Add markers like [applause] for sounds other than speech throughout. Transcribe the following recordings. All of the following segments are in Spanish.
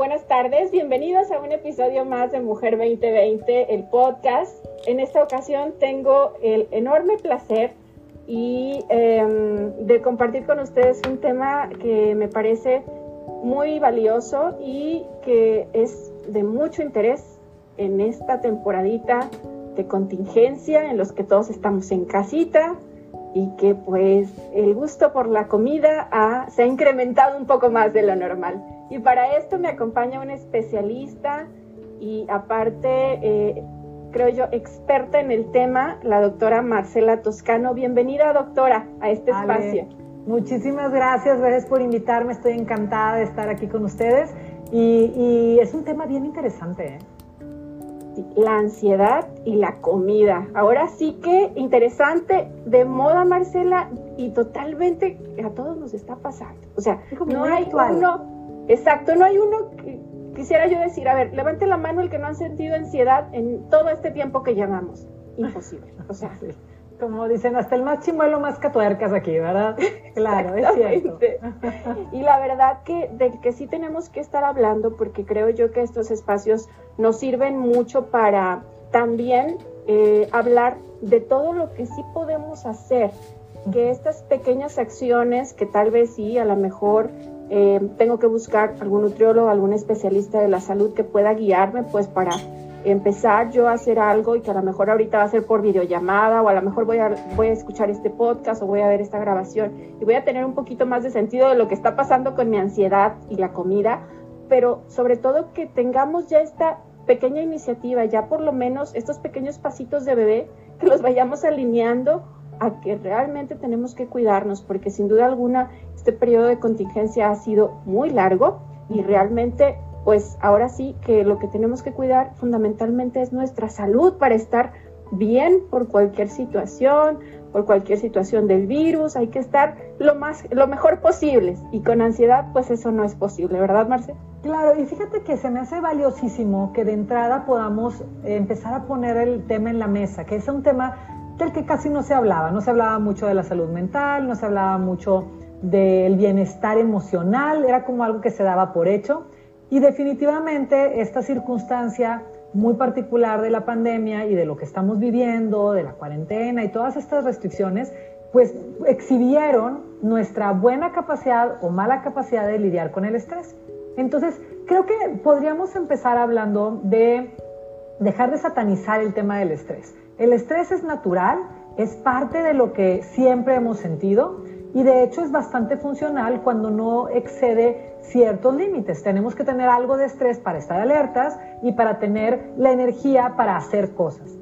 Buenas tardes, bienvenidos a un episodio más de Mujer 2020, el podcast. En esta ocasión tengo el enorme placer y em, de compartir con ustedes un tema que me parece muy valioso y que es de mucho interés en esta temporadita de contingencia en los que todos estamos en casita y que pues el gusto por la comida se ha incrementado un poco más de lo normal. Y para esto me acompaña un especialista y aparte, eh, creo yo, experta en el tema, la doctora Marcela Toscano. Bienvenida, doctora, a este espacio. Muchísimas gracias, gracias por invitarme. Estoy encantada de estar aquí con ustedes. Y, es un tema bien interesante. ¿eh? La ansiedad y la comida. Ahora sí que interesante, de moda, Marcela, y totalmente a todos nos está pasando. O sea, no hay uno Exacto, no hay uno que quisiera yo decir, a ver, levante la mano el que no ha sentido ansiedad en todo este tiempo que llamamos. Imposible. O sea, [laughs] como dicen, hasta el más chimuelo más catuercas aquí, ¿verdad? [laughs] Claro, es cierto. Y la verdad que del que sí tenemos que estar hablando, porque creo yo que estos espacios nos sirven mucho para también eh, hablar de todo lo que sí podemos hacer, que estas pequeñas acciones que tal vez sí, a lo mejor eh, tengo que buscar algún nutriólogo, algún especialista de la salud que pueda guiarme, pues para empezar yo a hacer algo y que a lo mejor ahorita va a ser por videollamada o a lo mejor voy a, voy a escuchar este podcast o voy a ver esta grabación y voy a tener un poquito más de sentido de lo que está pasando con mi ansiedad y la comida, pero sobre todo que tengamos ya esta pequeña iniciativa, ya por lo menos estos pequeños pasitos de bebé, que los vayamos alineando a que realmente tenemos que cuidarnos, porque sin duda alguna este periodo de contingencia ha sido muy largo y realmente, pues ahora sí que lo que tenemos que cuidar fundamentalmente es nuestra salud para estar bien por cualquier situación, por cualquier situación del virus, hay que estar lo más lo mejor posible y con ansiedad pues eso no es posible, ¿verdad, Marce? Claro, y fíjate que se me hace valiosísimo que de entrada podamos empezar a poner el tema en la mesa, que es un tema del que casi no se hablaba. No se hablaba mucho de la salud mental, no se hablaba mucho del bienestar emocional, era como algo que se daba por hecho. Y definitivamente esta circunstancia muy particular de la pandemia y de lo que estamos viviendo, de la cuarentena y todas estas restricciones, pues exhibieron nuestra buena capacidad o mala capacidad de lidiar con el estrés. Entonces, creo que podríamos empezar hablando de dejar de satanizar el tema del estrés. El estrés es natural, es parte de lo que siempre hemos sentido y de hecho es bastante funcional cuando no excede ciertos límites. Tenemos que tener algo de estrés para estar alertas y para tener la energía para hacer cosas.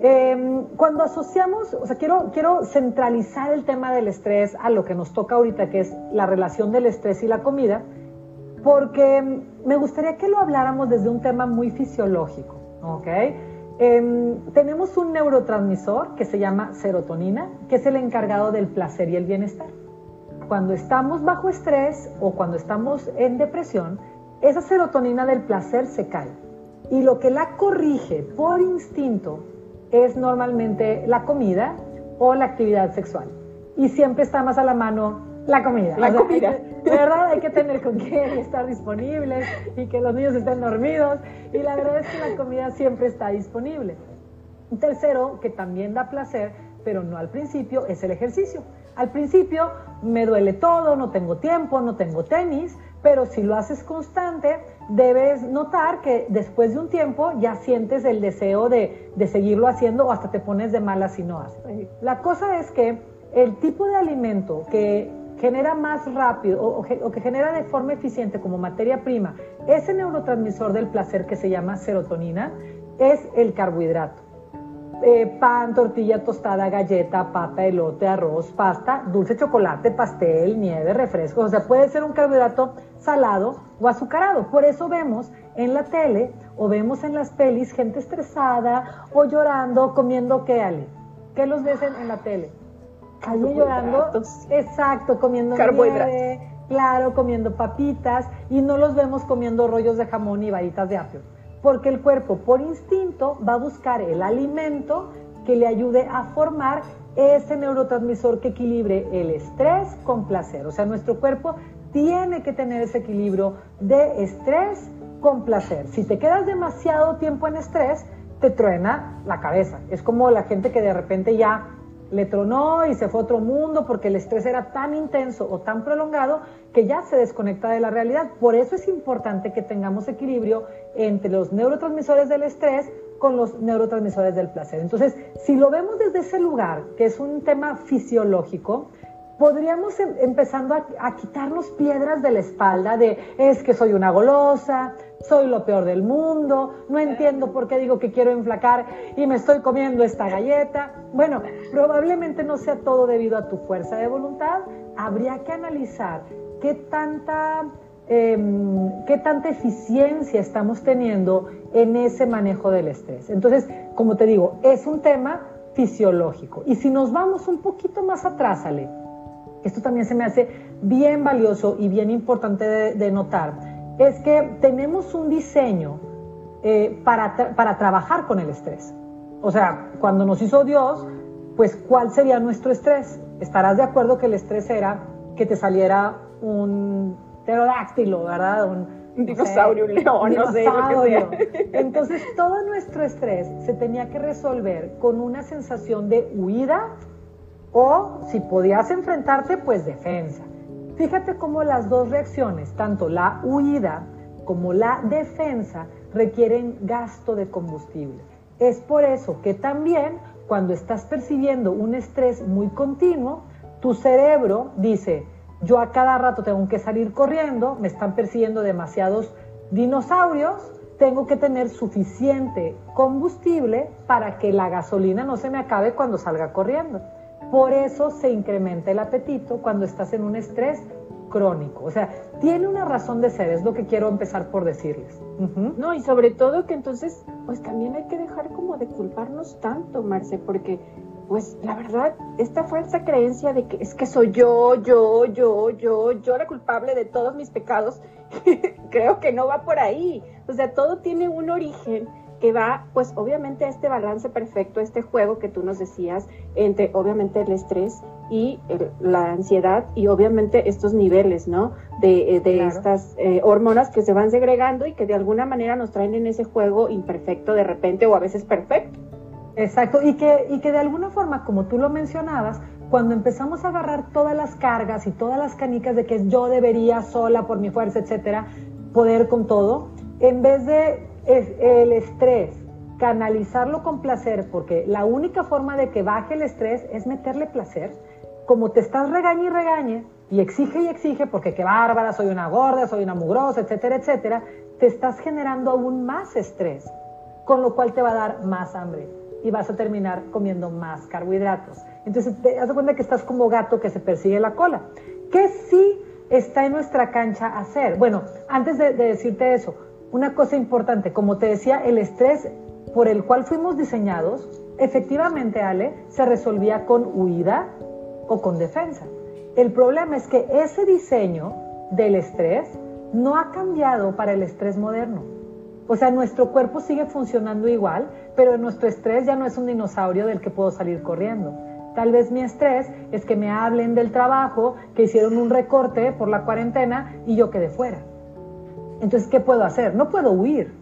Em, cuando asociamos, o sea, quiero, quiero centralizar el tema del estrés a lo que nos toca ahorita, que es la relación del estrés y la comida, porque me gustaría que lo habláramos desde un tema muy fisiológico, ¿ok? Em, tenemos un neurotransmisor que se llama serotonina, que es el encargado del placer y el bienestar. Cuando estamos bajo estrés o cuando estamos en depresión, esa serotonina del placer se cae. Y lo que la corrige por instinto es normalmente la comida o la actividad sexual. Y siempre está más a la mano la comida. La comida. De verdad hay que tener con quién estar disponibles y que los niños estén dormidos. Y la verdad es que la comida siempre está disponible. Un tercero, que también da placer, pero no al principio, es el ejercicio. Al principio me duele todo, no tengo tiempo, no tengo tenis, pero si lo haces constante, debes notar que después de un tiempo ya sientes el deseo de, de seguirlo haciendo o hasta te pones de mala si no haces. La cosa es que el tipo de alimento que genera más rápido o, que genera de forma eficiente como materia prima ese neurotransmisor del placer que se llama serotonina es el carbohidrato. Eh, pan, tortilla tostada, galleta, papa, elote, arroz, pasta, dulce chocolate, pastel, nieve, refresco. O sea, puede ser un carbohidrato salado o azucarado. Por eso vemos en la tele o vemos en las pelis gente estresada o llorando, comiendo qué, Ale. ¿Qué los ves en la tele? Allí llorando, exacto, comiendo nieve, claro, comiendo papitas y no los vemos comiendo rollos de jamón y varitas de apio, porque el cuerpo por instinto va a buscar el alimento que le ayude a formar ese neurotransmisor que equilibre el estrés con placer. O sea, nuestro cuerpo tiene que tener ese equilibrio de estrés con placer. Si te quedas demasiado tiempo en estrés, te truena la cabeza. Es como la gente que de repente ya le tronó y se fue a otro mundo porque el estrés era tan intenso o tan prolongado que ya se desconecta de la realidad. Por eso es importante que tengamos equilibrio entre los neurotransmisores del estrés con los neurotransmisores del placer. Entonces, si lo vemos desde ese lugar, que es un tema fisiológico, podríamos em, empezando a, quitarnos piedras de la espalda de es que soy una golosa, soy lo peor del mundo, no entiendo por qué digo que quiero enflacar y me estoy comiendo esta galleta. Bueno, probablemente no sea todo debido a tu fuerza de voluntad. Habría que analizar qué tanta, em, qué tanta eficiencia estamos teniendo en ese manejo del estrés. Entonces, como te digo, es un tema fisiológico. Y si nos vamos un poquito más atrás, Ale, esto también se me hace bien valioso y bien importante de, notar, es que tenemos un diseño eh, para, para trabajar con el estrés. O sea, cuando nos hizo Dios, pues ¿cuál sería nuestro estrés? Estarás de acuerdo que el estrés era que te saliera un pterodáctilo, ¿verdad? Un, dinosaurio, un león, no sé, lo que sea. Entonces, todo nuestro estrés se tenía que resolver con una sensación de huida o si podías enfrentarte, pues defensa. Fíjate cómo las dos reacciones, tanto la huida como la defensa, requieren gasto de combustible. Es por eso que también cuando estás percibiendo un estrés muy continuo, tu cerebro dice, yo a cada rato tengo que salir corriendo, me están persiguiendo demasiados dinosaurios, tengo que tener suficiente combustible para que la gasolina no se me acabe cuando salga corriendo. Por eso se incrementa el apetito cuando estás en un estrés crónico. O sea, tiene una razón de ser, es lo que quiero empezar por decirles. No, y sobre todo que entonces, pues también hay que dejar como de culparnos tanto, Marce, porque pues la verdad, esta falsa creencia de que es que soy yo, yo, yo, yo, yo la culpable de todos mis pecados, [laughs] creo que no va por ahí. O sea, todo tiene un origen que va, pues obviamente a este balance perfecto, este juego que tú nos decías, entre obviamente el estrés y la ansiedad y obviamente estos niveles, ¿no? De, eh, estas eh, hormonas que se van segregando y que de alguna manera nos traen en ese juego imperfecto de repente o a veces perfecto. Exacto, y que, y que de alguna forma, como tú lo mencionabas, cuando empezamos a agarrar todas las cargas y todas las canicas de que yo debería sola por mi fuerza, etcétera, poder con todo, en vez de el estrés, canalizarlo con placer, porque la única forma de que baje el estrés es meterle placer. Como te estás regañe y regañe, y exige y exige, porque qué bárbara, soy una gorda, soy una mugrosa, etcétera, etcétera, te estás generando aún más estrés, con lo cual te va a dar más hambre y vas a terminar comiendo más carbohidratos. Entonces, te das cuenta que estás como gato que se persigue la cola. ¿Qué sí está en nuestra cancha hacer? Bueno, antes de decirte eso, una cosa importante, como te decía, el estrés por el cual fuimos diseñados, efectivamente, Ale, se resolvía con huida o con defensa. El problema es que ese diseño del estrés no ha cambiado para el estrés moderno. O sea, nuestro cuerpo sigue funcionando igual, pero nuestro estrés ya no es un dinosaurio del que puedo salir corriendo. Tal vez mi estrés es que me hablen del trabajo, que hicieron un recorte por la cuarentena y yo quedé fuera. Entonces, ¿qué puedo hacer? No puedo huir.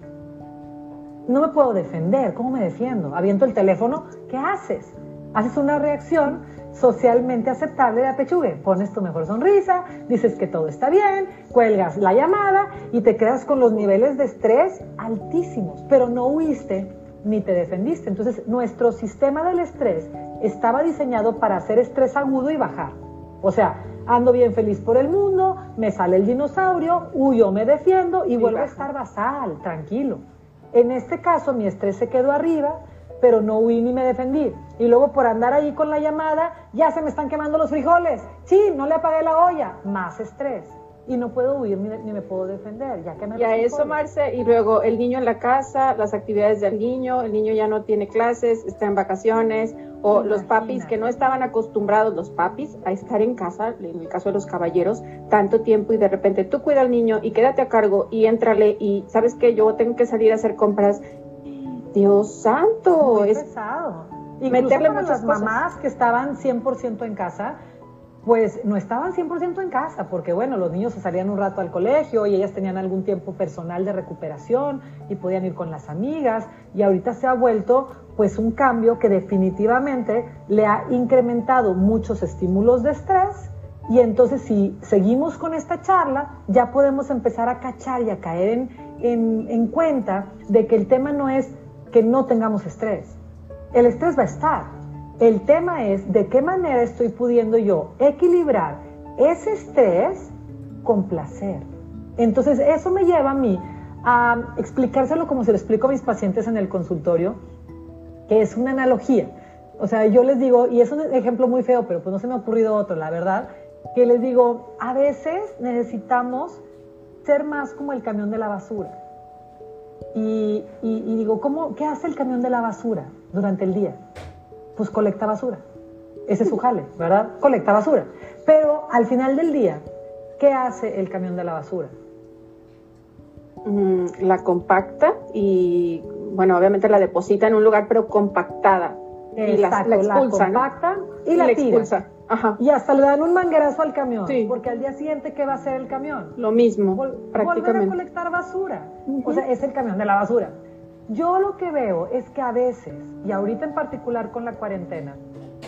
No me puedo defender. ¿Cómo me defiendo? Aviento el teléfono. ¿Qué haces? Haces una reacción socialmente aceptable de apechugue. Pones tu mejor sonrisa, dices que todo está bien, cuelgas la llamada y te quedas con los niveles de estrés altísimos, pero no huiste ni te defendiste. Entonces, nuestro sistema del estrés estaba diseñado para hacer estrés agudo y bajar. O sea, ando bien feliz por el mundo, me sale el dinosaurio, huyo, me defiendo y vuelvo a estar basal, tranquilo. En este caso mi estrés se quedó arriba, pero no huí ni me defendí. Y luego por andar ahí con la llamada, ya se me están quemando los frijoles. Sí, no le apagué la olla, más estrés y no puedo huir ni, me puedo defender, ya que me... Y a eso, Marce, y luego el niño en la casa, las actividades del niño, el niño ya no tiene clases, está en vacaciones, o los papis que no estaban acostumbrados, los papis, a estar en casa, en el caso de los caballeros, tanto tiempo y de repente tú cuida al niño y quédate a cargo y éntrale y sabes que yo tengo que salir a hacer compras. Dios santo, es pesado. Y meterle muchas mamás que estaban 100% en casa, pues no estaban 100% en casa, porque bueno, los niños se salían un rato al colegio y ellas tenían algún tiempo personal de recuperación y podían ir con las amigas y ahorita se ha vuelto pues un cambio que definitivamente le ha incrementado muchos estímulos de estrés y entonces si seguimos con esta charla ya podemos empezar a cachar y a caer en, en, en cuenta de que el tema no es que no tengamos estrés, el estrés va a estar, el tema es de qué manera estoy pudiendo yo equilibrar ese estrés con placer. Entonces, eso me lleva a mí a explicárselo como se lo explico a mis pacientes en el consultorio, que es una analogía. O sea, yo les digo, y es un ejemplo muy feo, pero pues no se me ha ocurrido otro, la verdad, que les digo, a veces necesitamos ser más como el camión de la basura. Y, y digo, ¿cómo, ¿qué hace el camión de la basura durante el día? Pues colecta basura. Ese es su jale, ¿verdad? Colecta basura. Pero al final del día, ¿qué hace el camión de la basura? Mm, la compacta y, bueno, obviamente la deposita en un lugar, pero compactada. y la, expulsa, compacta y la, expulsa. Y hasta le dan un manguerazo al camión, porque al día siguiente, ¿qué va a hacer el camión? Lo mismo, prácticamente. Volver a colectar basura. O sea, es el camión de la basura. Yo lo que veo es que a veces, y ahorita en particular con la cuarentena,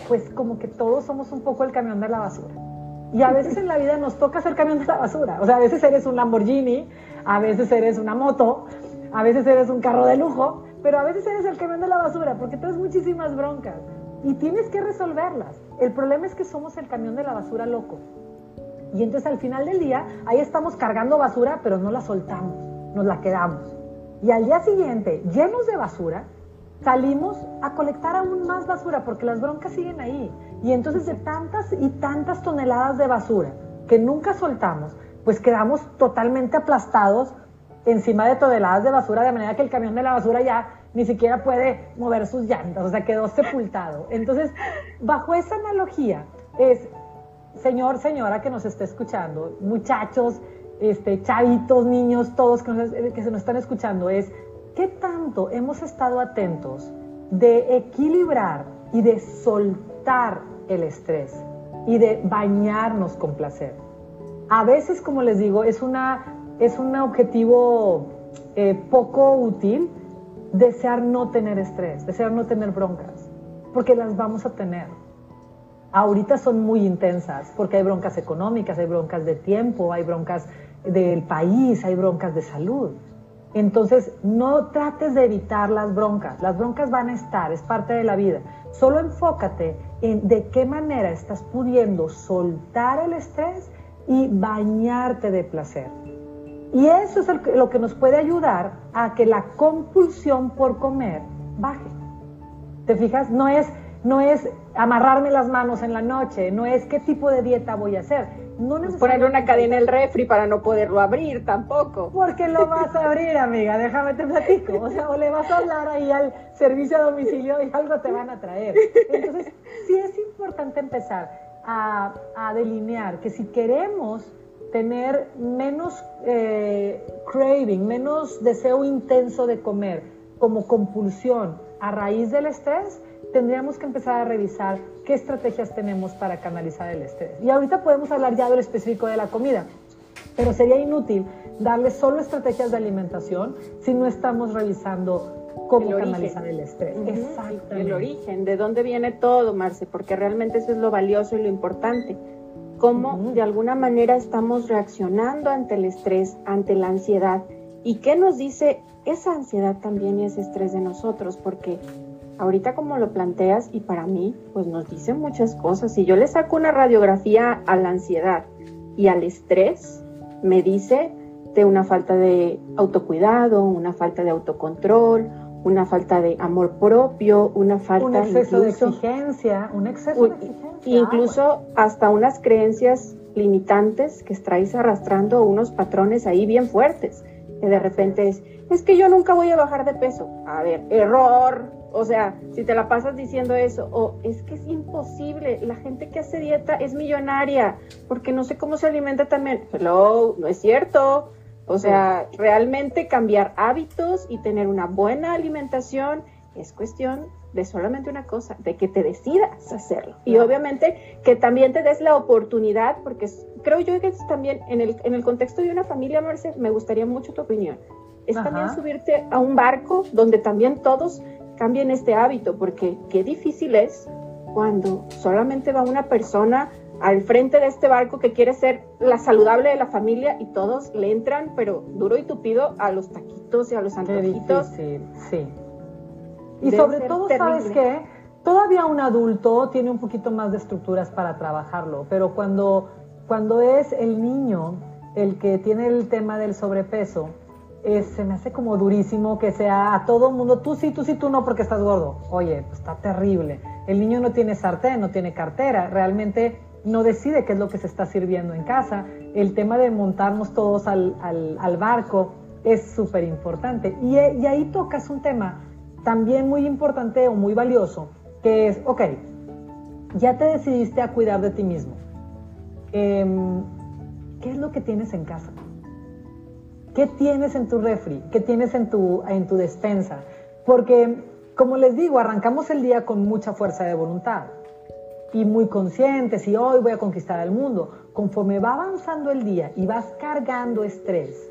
pues como que todos somos un poco el camión de la basura. Y a veces en la vida nos toca ser camión de la basura. O sea, a veces eres un Lamborghini, a veces eres una moto, a veces eres un carro de lujo, pero a veces eres el camión de la basura porque tienes muchísimas broncas y tienes que resolverlas. El problema es que somos el camión de la basura loco. Y entonces al final del día, ahí estamos cargando basura, pero no la soltamos, nos la quedamos. Y al día siguiente, llenos de basura, salimos a colectar aún más basura porque las broncas siguen ahí. Y entonces de tantas y tantas toneladas de basura que nunca soltamos, pues quedamos totalmente aplastados encima de toneladas de basura, de manera que el camión de la basura ya ni siquiera puede mover sus llantas, o sea, quedó sepultado. Entonces, bajo esa analogía es, señor, señora que nos esté escuchando, muchachos, este, chavitos, niños, todos que, se nos están escuchando, es qué tanto hemos estado atentos de equilibrar y de soltar el estrés y de bañarnos con placer. A veces, como les digo, es, una, es un objetivo eh, poco útil desear no tener estrés, desear no tener broncas, porque las vamos a tener. Ahorita son muy intensas, porque hay broncas económicas, hay broncas de tiempo, hay broncas del país, hay broncas de salud. Entonces, no trates de evitar las broncas. Las broncas van a estar, es parte de la vida. Solo enfócate en de qué manera estás pudiendo soltar el estrés y bañarte de placer. Y eso es lo que nos puede ayudar a que la compulsión por comer baje. ¿Te fijas? No es, no es amarrarme las manos en la noche, no es qué tipo de dieta voy a hacer no Poner una cadena en el refri para no poderlo abrir tampoco. Porque lo vas a abrir, amiga, déjame te platico. O sea, o le vas a hablar ahí al servicio a domicilio y algo te van a traer. Entonces, sí es importante empezar a, delinear que si queremos tener menos eh, craving, menos deseo intenso de comer como compulsión a raíz del estrés, tendríamos que empezar a revisar qué estrategias tenemos para canalizar el estrés. Y ahorita podemos hablar ya del específico de la comida, pero sería inútil darle solo estrategias de alimentación si no estamos revisando cómo canalizar el estrés. Exactamente. El origen, de dónde viene todo, Marce, porque realmente eso es lo valioso y lo importante. Cómo de alguna manera estamos reaccionando ante el estrés, ante la ansiedad. ¿Y qué nos dice esa ansiedad también y ese estrés de nosotros? Porque ahorita como lo planteas y para mí, pues nos dice muchas cosas. Si yo le saco una radiografía a la ansiedad y al estrés, me dice de una falta de autocuidado, una falta de autocontrol, una falta de amor propio, una falta un exceso de exigencia, un exceso de exigencia. Incluso hasta unas creencias limitantes que estáis arrastrando unos patrones ahí bien fuertes, que de repente es, es que yo nunca voy a bajar de peso. A ver, error, o sea, si te la pasas diciendo eso, o es que es imposible, la gente que hace dieta es millonaria, porque no sé cómo se alimenta también. Hello, no es cierto. O sea, realmente cambiar hábitos y tener una buena alimentación es cuestión de solamente una cosa, de que te decidas hacerlo. Y obviamente que también te des la oportunidad, porque creo yo que es también en el, en el contexto de una familia, Marce, me gustaría mucho tu opinión. Es también subirte a un barco donde también todos cambien este hábito, porque qué difícil es cuando solamente va una persona al frente de este barco que quiere ser la saludable de la familia y todos le entran, pero duro y tupido, a los taquitos y a los antojitos. Sí, sí. Y sobre todo, ¿sabes qué? Todavía un adulto tiene un poquito más de estructuras para trabajarlo, pero cuando, cuando es el niño el que tiene el tema del sobrepeso, se me hace como durísimo que sea a todo mundo, tú sí, tú sí, tú no, porque estás gordo. Oye, pues está terrible. El niño no tiene sartén, no tiene cartera, realmente no decide qué es lo que se está sirviendo en casa. El tema de montarnos todos al, barco es súper importante. Y, y ahí tocas un tema también muy importante o muy valioso, que es, ok, ya te decidiste a cuidar de ti mismo. Em, ¿Qué es lo que tienes en casa? ¿Qué tienes en tu refri? ¿Qué tienes en tu, en tu despensa? Porque, como les digo, arrancamos el día con mucha fuerza de voluntad y muy conscientes y hoy voy a conquistar el mundo. Conforme va avanzando el día y vas cargando estrés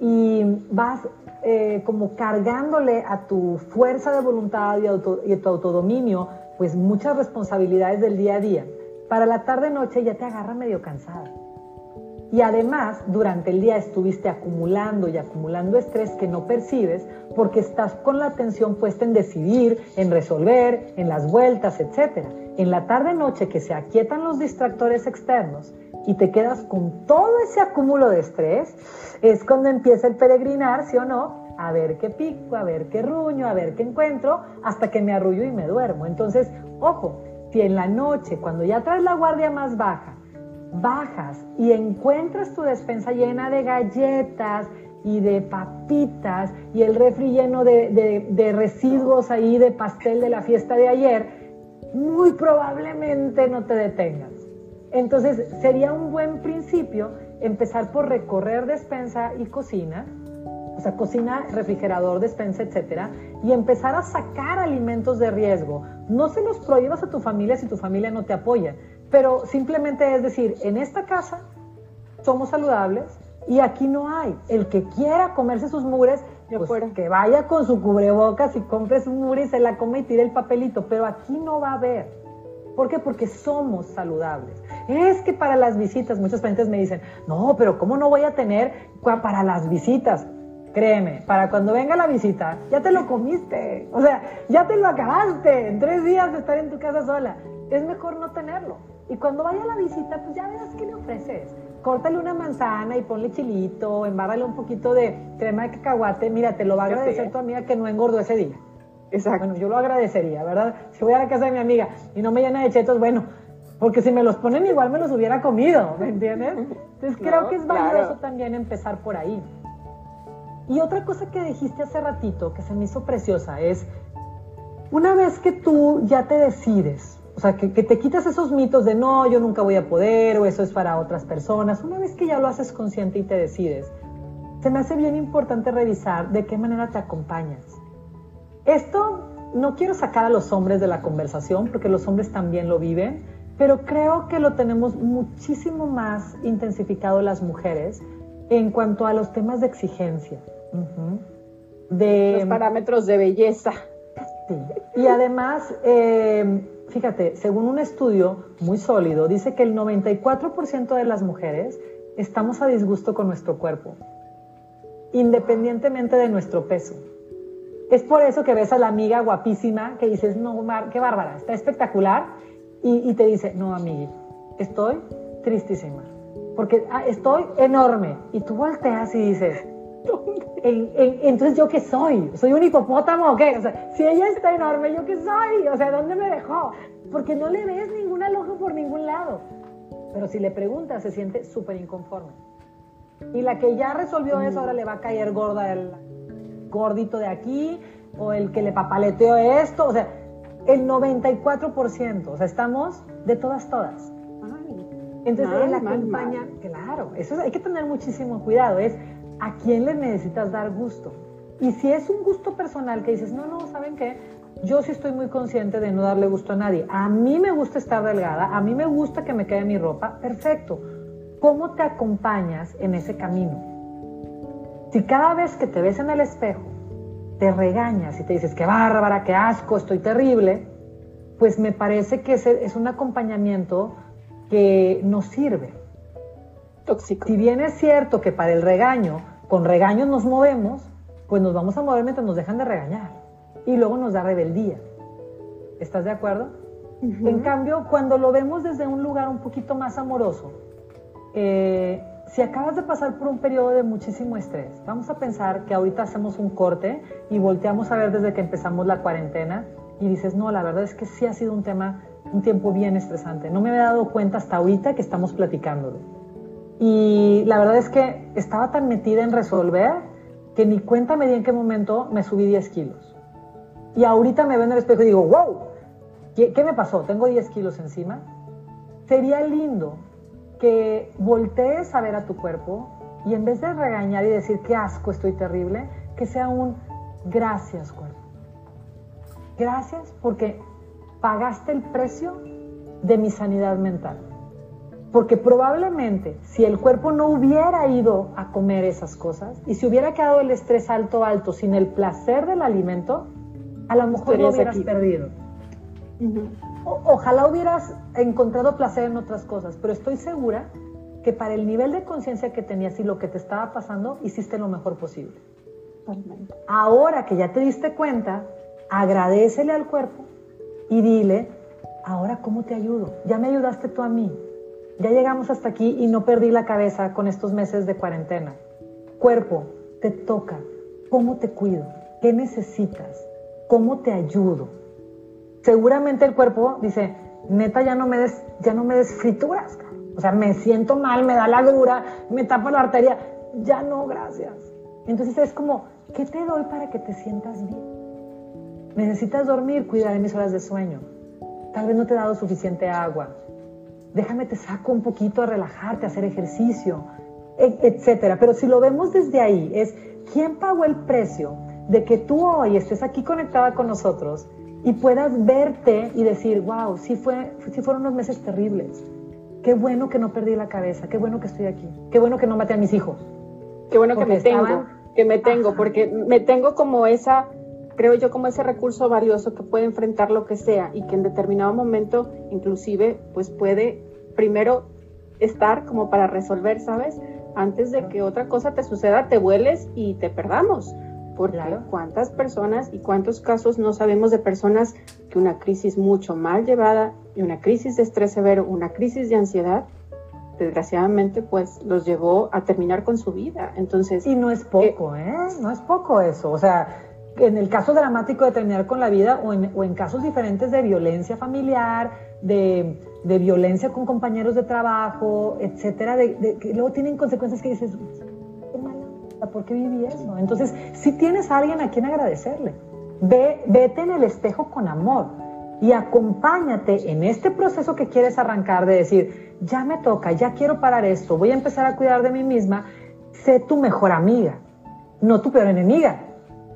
y vas eh, como cargándole a tu fuerza de voluntad y, y tu autodominio, pues muchas responsabilidades del día a día. Para la tarde-noche ya te agarra medio cansada. Y además, durante el día estuviste acumulando y acumulando estrés que no percibes porque estás con la atención puesta en decidir, en resolver, en las vueltas, etc. En la tarde-noche que se aquietan los distractores externos y te quedas con todo ese acúmulo de estrés, es cuando empieza el peregrinar, ¿sí o no? A ver qué pico, a ver qué ruño, a ver qué encuentro, hasta que me arrullo y me duermo. Entonces, ojo, si en la noche, cuando ya traes la guardia más baja, bajas y encuentras tu despensa llena de galletas y de papitas y el refri lleno de, de residuos ahí de pastel de la fiesta de ayer, muy probablemente no te detengas. Entonces, sería un buen principio empezar por recorrer despensa y cocina, o sea, cocina, refrigerador, despensa, etcétera, y empezar a sacar alimentos de riesgo. No se los prohíbas a tu familia si tu familia no te apoya, pero simplemente es decir, en esta casa somos saludables y aquí no hay. El que quiera comerse sus mugres, pues que vaya con su cubrebocas y compre su mugre y se la come y tire el papelito, pero aquí no va a haber. ¿Por qué? Porque somos saludables. Es que para las visitas, muchos pacientes me dicen, no, pero ¿cómo no voy a tener para las visitas? Créeme, para cuando venga la visita, ya te lo comiste. O sea, ya te lo acabaste en tres días de estar en tu casa sola. Es mejor no tenerlo. Y cuando vaya a la visita, pues ya verás qué le ofreces. Córtale una manzana y ponle chilito, embárrale un poquito de crema de cacahuate. Mira, te lo va a agradecer tu amiga que no engordó ese día. Exacto. Bueno, yo lo agradecería, ¿verdad? Si voy a la casa de mi amiga y no me llena de chetos, bueno, porque si me los ponen igual me los hubiera comido, ¿me entiendes? [laughs] Entonces creo que es valioso también empezar por ahí. Y otra cosa que dijiste hace ratito, que se me hizo preciosa, es, una vez que tú ya te decides, o sea, que, que, te quitas esos mitos de no, yo nunca voy a poder, o eso es para otras personas, una vez que ya lo haces consciente y te decides, se me hace bien importante revisar de qué manera te acompañas. Esto no quiero sacar a los hombres de la conversación, porque los hombres también lo viven, pero creo que lo tenemos muchísimo más intensificado las mujeres en cuanto a los temas de exigencia. de, los parámetros de belleza. Sí. Y además, eh, fíjate, según un estudio muy sólido, dice que el 94% de las mujeres estamos a disgusto con nuestro cuerpo, independientemente de nuestro peso. Es por eso que ves a la amiga guapísima que dices, no, qué bárbara, está espectacular, y, te dice, no, amiga, estoy tristísima, porque ah, estoy enorme. Y tú volteas y dices, entonces yo qué soy? ¿Soy un hipopótamo o qué? O sea, si ella está enorme, ¿yo qué soy? O sea, ¿dónde me dejó? Porque no le ves ningún alojo por ningún lado. Pero si le preguntas, se siente súper inconforme. Y la que ya resolvió eso, ahora le va a caer gorda el gordito de aquí, o el que le papaleteó esto. O sea, el 94%, o sea, estamos de todas, todas. Entonces, él acompaña, claro, eso hay que tener muchísimo cuidado, es a quién le necesitas dar gusto. Y si es un gusto personal que dices, no, no, ¿saben qué? Yo sí estoy muy consciente de no darle gusto a nadie. A mí me gusta estar delgada, a mí me gusta que me quede mi ropa, perfecto. ¿Cómo te acompañas en ese camino? Si cada vez que te ves en el espejo te regañas y te dices, qué bárbara, qué asco, estoy terrible, pues me parece que ese es un acompañamiento que nos sirve. Tóxico. Si bien es cierto que para el regaño, con regaños nos movemos, pues nos vamos a mover mientras nos dejan de regañar. Y luego nos da rebeldía. ¿Estás de acuerdo? En cambio, cuando lo vemos desde un lugar un poquito más amoroso, eh, si acabas de pasar por un periodo de muchísimo estrés, vamos a pensar que ahorita hacemos un corte y volteamos a ver desde que empezamos la cuarentena y dices, no, la verdad es que sí ha sido un tema, un tiempo bien estresante. No me había dado cuenta hasta ahorita que estamos platicándolo. Y la verdad es que estaba tan metida en resolver que ni cuenta me di en qué momento me subí 10 kilos. Y ahorita me veo en el espejo y digo, wow, ¿qué, qué me pasó? Tengo 10 kilos encima. Sería lindo que voltees a ver a tu cuerpo y en vez de regañar y decir qué asco, estoy terrible, que sea un gracias cuerpo. Gracias porque pagaste el precio de mi sanidad mental. Porque probablemente si el cuerpo no hubiera ido a comer esas cosas y si hubiera quedado el estrés alto, alto, sin el placer del alimento, a lo mejor lo hubieras perdido ojalá hubieras encontrado placer en otras cosas, pero estoy segura que para el nivel de conciencia que tenías y lo que te estaba pasando, hiciste lo mejor posible. Ahora que ya te diste cuenta, agradecele al cuerpo y dile, ahora cómo te ayudo. Ya me ayudaste tú a mí. Ya llegamos hasta aquí y no perdí la cabeza con estos meses de cuarentena. Cuerpo, te toca. ¿Cómo te cuido? ¿Qué necesitas? ¿Cómo te ayudo? seguramente el cuerpo dice, neta, ya no me des, ya no me des frituras. O sea, me siento mal, me da la dura, me tapa la arteria. Ya no, gracias. Entonces es como, ¿qué te doy para que te sientas bien? Necesitas dormir, cuidar de mis horas de sueño. Tal vez no te he dado suficiente agua. Déjame te saco un poquito a relajarte, a hacer ejercicio, e, etcétera. Pero si lo vemos desde ahí, es quién pagó el precio de que tú hoy estés aquí conectada con nosotros y puedas verte y decir, wow, sí, fue, sí fueron unos meses terribles. Qué bueno que no perdí la cabeza, qué bueno que estoy aquí, qué bueno que no maté a mis hijos. Qué bueno que me tengo, que me tengo, porque me tengo como esa, creo yo, como ese recurso valioso que puede enfrentar lo que sea y que en determinado momento, inclusive, pues puede primero estar como para resolver, ¿sabes? Antes de que otra cosa te suceda, te vueles y te perdamos. Porque cuántas personas y cuántos casos no sabemos de personas que una crisis mucho mal llevada y una crisis de estrés severo, una crisis de ansiedad, desgraciadamente pues los llevó a terminar con su vida. Entonces, y no es poco, ¿eh? No es poco eso. O sea, en el caso dramático de terminar con la vida o en, o en casos diferentes de violencia familiar, de, violencia con compañeros de trabajo, etcétera, que luego tienen consecuencias que dices, ¿por qué viví eso? Entonces, si tienes a alguien a quien agradecerle, ve, vete en el espejo con amor y acompáñate en este proceso que quieres arrancar de decir, ya me toca, ya quiero parar esto, voy a empezar a cuidar de mí misma, sé tu mejor amiga, no tu peor enemiga.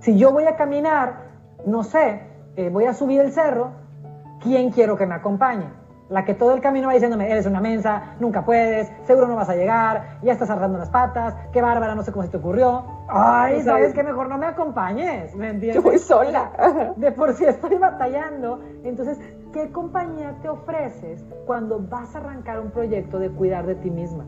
Si yo voy a caminar, no sé, eh, voy a subir el cerro, ¿quién quiero que me acompañe? la que todo el camino va diciéndome, eres una mensa, nunca puedes, seguro no vas a llegar, ya estás arrastrando las patas, qué bárbara, no sé cómo se te ocurrió. Ay, ¿sabes qué? Mejor no me acompañes, ¿me entiendes? Yo voy sola. De por sí estoy batallando. Entonces, ¿qué compañía te ofreces cuando vas a arrancar un proyecto de cuidar de ti misma?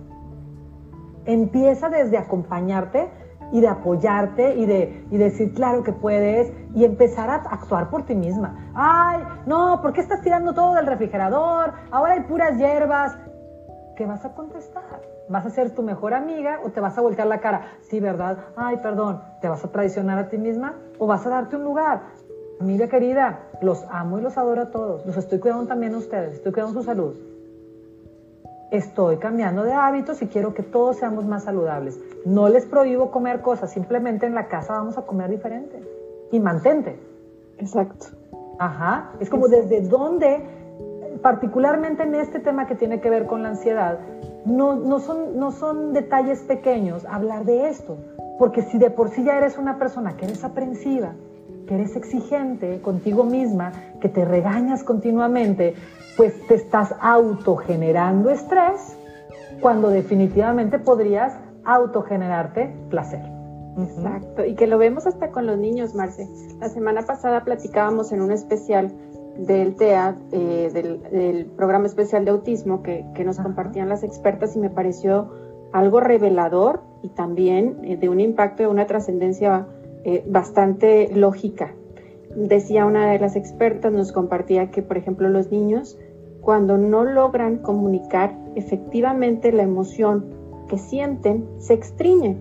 Empieza desde acompañarte y de apoyarte y de y decir, claro que puedes, y empezar a actuar por ti misma. Ay, no, ¿por qué estás tirando todo del refrigerador? Ahora hay puras hierbas. ¿Qué vas a contestar? ¿Vas a ser tu mejor amiga o te vas a voltear la cara? Sí, ¿verdad? Ay, perdón, ¿te vas a traicionar a ti misma o vas a darte un lugar? Amiga querida, los amo y los adoro a todos. Los estoy cuidando también a ustedes, estoy cuidando su salud estoy cambiando de hábitos y quiero que todos seamos más saludables. No les prohíbo comer cosas, simplemente en la casa vamos a comer diferente. Y mantente. Exacto. Ajá. Es como desde dónde, particularmente en este tema que tiene que ver con la ansiedad, no, no, son, no son detalles pequeños hablar de esto. Porque si de por sí ya eres una persona que eres aprensiva, que eres exigente contigo misma, que te regañas continuamente, pues te estás autogenerando estrés cuando definitivamente podrías autogenerarte placer. Exacto, y que lo vemos hasta con los niños, Marce. La semana pasada platicábamos en un especial del TEA, eh, del, programa especial de autismo que, nos compartían las expertas y me pareció algo revelador y también eh, de un impacto, de una trascendencia eh, bastante lógica. Decía una de las expertas, nos compartía que, por ejemplo, los niños, cuando no logran comunicar efectivamente la emoción que sienten, se extriñen.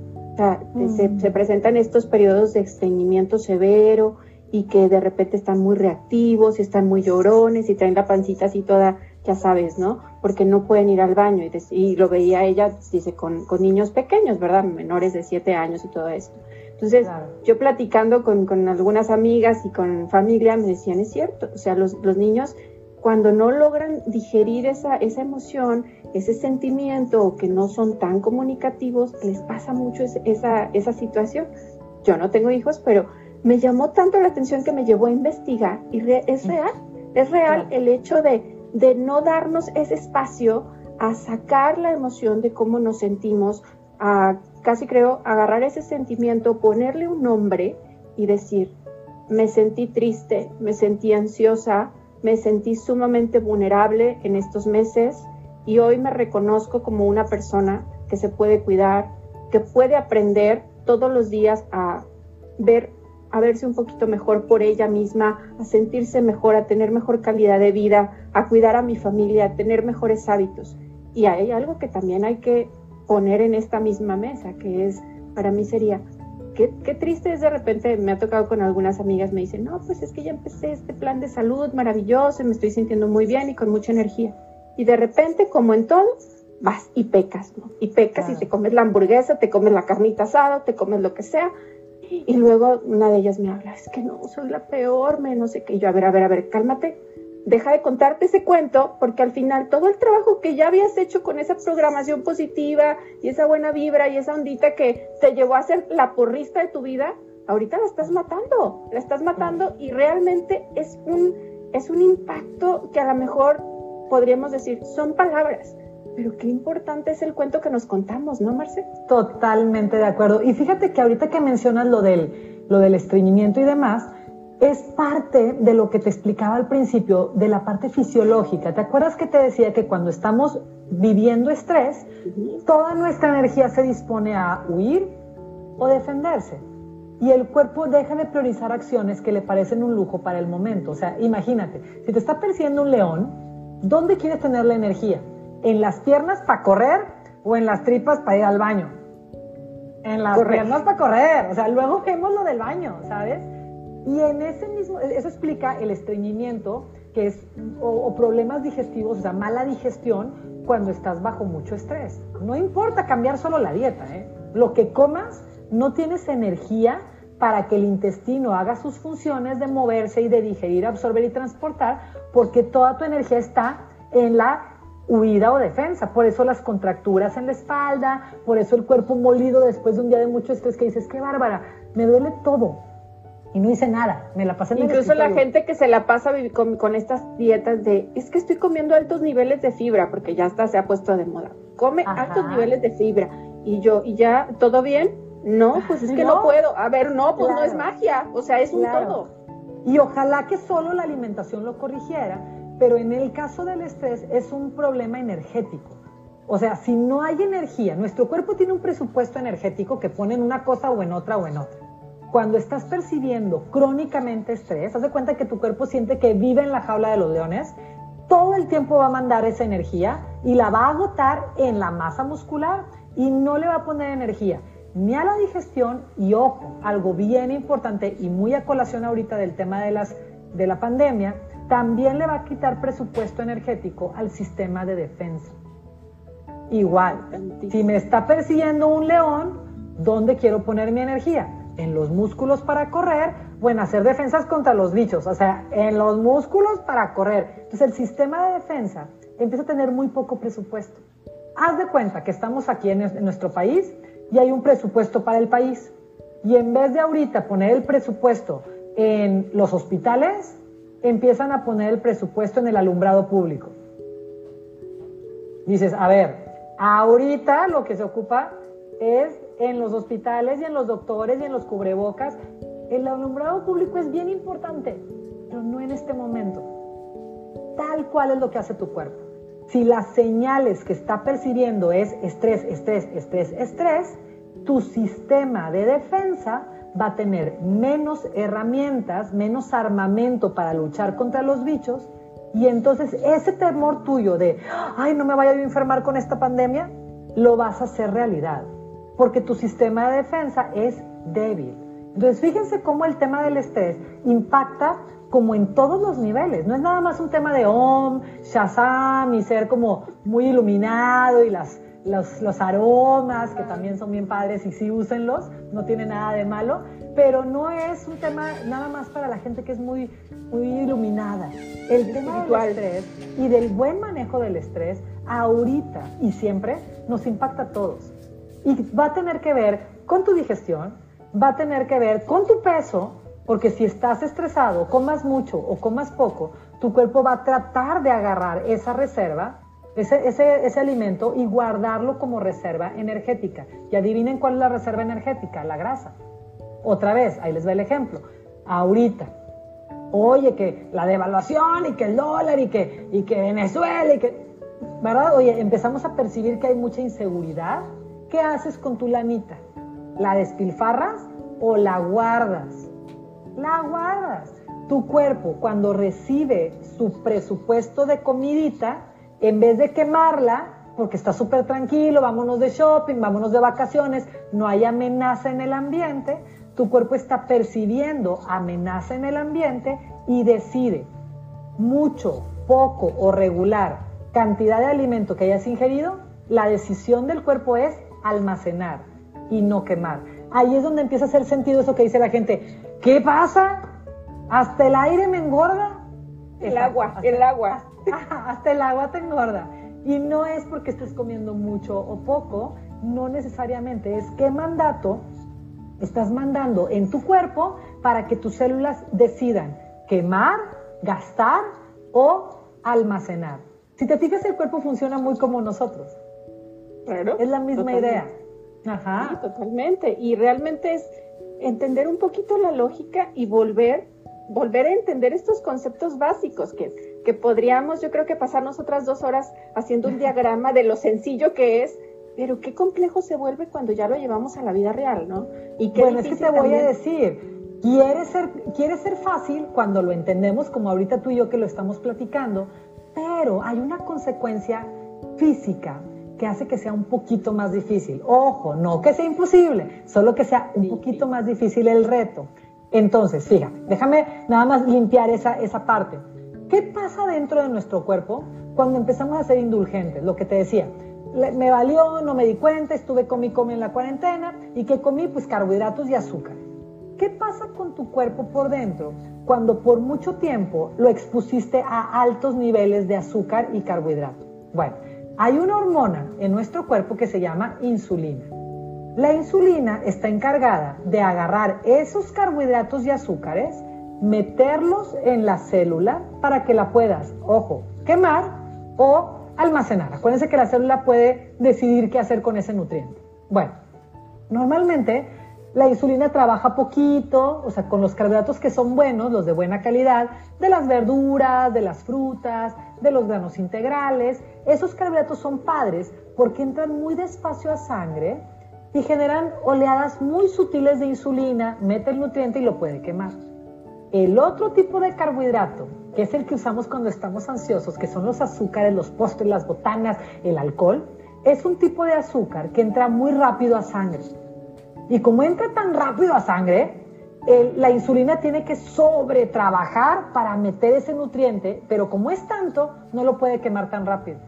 se, mm. se, presentan estos periodos de estreñimiento severo y que de repente están muy reactivos y están muy llorones y traen la pancita así toda, ya sabes, ¿no? Porque no pueden ir al baño. Y, lo veía ella, dice, con, con, niños pequeños, ¿verdad? Menores de siete años y todo esto. Entonces, yo platicando con, con, algunas amigas y con familia, me decían, es cierto, o sea, los, los niños cuando no logran digerir esa, esa emoción, ese sentimiento o que no son tan comunicativos, les pasa mucho esa, esa situación. Yo no tengo hijos, pero me llamó tanto la atención que me llevó a investigar y es real, es real el hecho de, de no darnos ese espacio a sacar la emoción de cómo nos sentimos, a casi creo, agarrar ese sentimiento, ponerle un nombre y decir, me sentí triste, me sentí ansiosa, me sentí sumamente vulnerable en estos meses y hoy me reconozco como una persona que se puede cuidar, que puede aprender todos los días a ver, verse un poquito mejor por ella misma, a sentirse mejor, a tener mejor calidad de vida, a cuidar a mi familia, a tener mejores hábitos. Y hay algo que también hay que poner en esta misma mesa, que es, para mí sería, qué, triste es de repente, me ha tocado con algunas amigas, me dicen, no, pues es que ya empecé este plan de salud maravilloso, me estoy sintiendo muy bien y con mucha energía. Y de repente, como en todo, vas y pecas, ¿no? Y pecas y te comes la hamburguesa, te comes la carnita asada, te comes lo que sea. Y luego una de ellas me habla, es que no, soy la peor, me no sé qué. Y yo, a ver, a ver, a ver, cálmate deja de contarte ese cuento porque al final todo el trabajo que ya habías hecho con esa programación positiva y esa buena vibra y esa ondita que te llevó a ser la porrista de tu vida, ahorita la estás matando, la estás matando y realmente es un, es un impacto que a lo mejor podríamos decir, son palabras, pero qué importante es el cuento que nos contamos, ¿no, Marce? Totalmente de acuerdo. Y fíjate que ahorita que mencionas lo del, lo del estreñimiento y demás, es parte de lo que te explicaba al principio, de la parte fisiológica. ¿Te acuerdas que te decía que cuando estamos viviendo estrés, toda nuestra energía se dispone a huir o defenderse? Y el cuerpo deja de priorizar acciones que le parecen un lujo para el momento. O sea, imagínate, si te está persiguiendo un león, ¿dónde quieres tener la energía? ¿En las piernas para correr o en las tripas para ir al baño? En las piernas para correr. O sea, luego vemos lo del baño, ¿sabes? Y en ese mismo, eso explica el estreñimiento, que es, o, problemas digestivos, o sea, mala digestión cuando estás bajo mucho estrés. No importa cambiar solo la dieta, ¿eh? Lo que comas, no tienes energía para que el intestino haga sus funciones de moverse y de digerir, absorber y transportar, porque toda tu energía está en la huida o defensa. Por eso las contracturas en la espalda, por eso el cuerpo molido después de un día de mucho estrés que dices, qué bárbara, me duele todo y no hice nada, me la pasé en Incluso la gente que se la pasa con, con, estas dietas de, es que estoy comiendo altos niveles de fibra, porque ya está, se ha puesto de moda. Come altos niveles de fibra. Y yo, ¿y ya todo bien? No, pues es que no, puedo. A ver, no, pues no es magia, o sea, es un todo. Y ojalá que solo la alimentación lo corrigiera, pero en el caso del estrés es un problema energético. O sea, si no hay energía, nuestro cuerpo tiene un presupuesto energético que pone en una cosa o en otra o en otra cuando estás percibiendo crónicamente estrés, haz de cuenta que tu cuerpo siente que vive en la jaula de los leones, todo el tiempo va a mandar esa energía y la va a agotar en la masa muscular y no le va a poner energía ni a la digestión y ojo, algo bien importante y muy a colación ahorita del tema de, las, de la pandemia, también le va a quitar presupuesto energético al sistema de defensa. Igual, si me está persiguiendo un león, ¿dónde quiero poner mi energía? En los músculos para correr o en hacer defensas contra los bichos, o sea, en los músculos para correr. Entonces el sistema de defensa empieza a tener muy poco presupuesto. Haz de cuenta que estamos aquí en, nuestro país y hay un presupuesto para el país. Y en vez de ahorita poner el presupuesto en los hospitales, empiezan a poner el presupuesto en el alumbrado público. Dices, a ver, ahorita lo que se ocupa es en los hospitales y en los doctores y en los cubrebocas. El alumbrado público es bien importante, pero no en este momento. Tal cual es lo que hace tu cuerpo. Si las señales que está percibiendo es estrés, estrés, estrés, estrés, tu sistema de defensa va a tener menos herramientas, menos armamento para luchar contra los bichos y entonces ese temor tuyo de, ay, no me vaya a enfermar con esta pandemia, lo vas a hacer realidad, porque tu sistema de defensa es débil. Entonces fíjense cómo el tema del estrés impacta como en todos los niveles. No es nada más un tema de Om, Shazam y ser como muy iluminado y las, los, aromas, que también son bien padres y sí úsenlos, no tiene nada de malo, pero no es un tema nada más para la gente que es muy, muy iluminada. El tema del estrés y del buen manejo del estrés ahorita y siempre nos impacta a todos. Y va a tener que ver con tu digestión, va a tener que ver con tu peso, porque si estás estresado, comas mucho o comas poco, tu cuerpo va a tratar de agarrar esa reserva, ese, ese, ese, alimento y guardarlo como reserva energética. Y adivinen cuál es la reserva energética, la grasa. Otra vez, ahí les va el ejemplo. Ahorita, oye, que la devaluación y que el dólar y que, y que Venezuela y que, ¿verdad? Oye, empezamos a percibir que hay mucha inseguridad. ¿Qué haces con tu lanita? ¿La despilfarras o la guardas? La guardas. Tu cuerpo, cuando recibe su presupuesto de comidita, en vez de quemarla, porque está súper tranquilo, vámonos de shopping, vámonos de vacaciones, no hay amenaza en el ambiente, tu cuerpo está percibiendo amenaza en el ambiente y decide mucho, poco o regular cantidad de alimento que hayas ingerido, la decisión del cuerpo es almacenar y no quemar. Ahí es donde empieza a hacer sentido eso que dice la gente. ¿Qué pasa? ¿Hasta el aire me engorda? El agua, el agua. Hasta el agua te engorda. Y no es porque estés comiendo mucho o poco, no necesariamente, es qué mandato estás mandando en tu cuerpo para que tus células decidan quemar, gastar o almacenar. Si te fijas, el cuerpo funciona muy como nosotros. Claro. Es la misma idea. Ajá. totalmente. Y realmente es entender un poquito la lógica y volver, volver a entender estos conceptos básicos que, que podríamos, yo creo que pasarnos otras dos horas haciendo un [laughs] diagrama de lo sencillo que es pero qué complejo se vuelve cuando ya lo llevamos a la vida real, ¿no? Y qué bueno, es que te voy a decir, quiere ser, quiere ser fácil cuando lo entendemos, como ahorita tú y yo que lo estamos platicando, pero hay una consecuencia física que hace que sea un poquito más difícil. Ojo, no que sea imposible, solo que sea un poquito más difícil el reto. Entonces, fíjate, déjame nada más limpiar esa, esa parte. ¿Qué pasa dentro de nuestro cuerpo cuando empezamos a ser indulgentes? Lo que te decía, me valió, no me di cuenta, estuve con mi come en la cuarentena y que comí pues carbohidratos y azúcar. ¿Qué pasa con tu cuerpo por dentro cuando por mucho tiempo lo expusiste a altos niveles de azúcar y carbohidratos? Bueno, hay una hormona en nuestro cuerpo que se llama insulina. La insulina está encargada de agarrar esos carbohidratos y azúcares, meterlos en la célula para que la puedas, ojo, quemar o almacenar. Acuérdense que la célula puede decidir qué hacer con ese nutriente. Bueno, normalmente la insulina trabaja poquito, o sea, con los carbohidratos que son buenos, los de buena calidad, de las verduras, de las frutas, de los granos integrales. Esos carbohidratos son padres porque entran muy despacio a sangre y generan oleadas muy sutiles de insulina, mete el nutriente y lo puede quemar. El otro tipo de carbohidrato que es el que usamos cuando estamos ansiosos, que son los azúcares, los postres, las botanas, el alcohol, es un tipo de azúcar que entra muy rápido a sangre. Y como entra tan rápido a sangre, la insulina tiene que sobretrabajar para meter ese nutriente, pero como es tanto, no lo puede quemar tan rápido.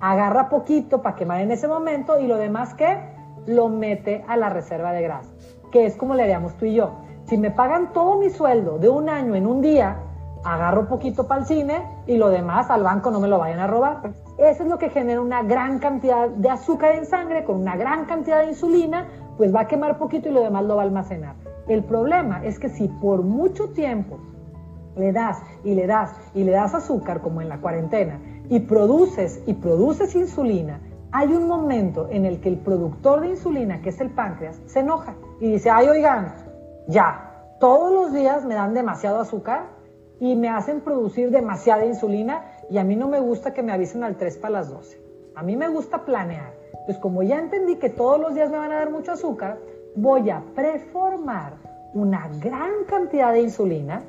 Agarra poquito para quemar en ese momento y lo demás que lo mete a la reserva de grasa, que es como le haríamos tú y yo. Si me pagan todo mi sueldo de un año en un día, agarro poquito para el cine y lo demás al banco no me lo vayan a robar. Eso es lo que genera una gran cantidad de azúcar en sangre con una gran cantidad de insulina, pues va a quemar poquito y lo demás lo va a almacenar. El problema es que si por mucho tiempo le das y le das y le das azúcar, como en la cuarentena, y produces y produces insulina, hay un momento en el que el productor de insulina, que es el páncreas, se enoja y dice, ay, oigan, ya, todos los días me dan demasiado azúcar y me hacen producir demasiada insulina y a mí no me gusta que me avisen al 3 para las 12. A mí me gusta planear. Pues como ya entendí que todos los días me van a dar mucho azúcar, voy a preformar una gran cantidad de insulina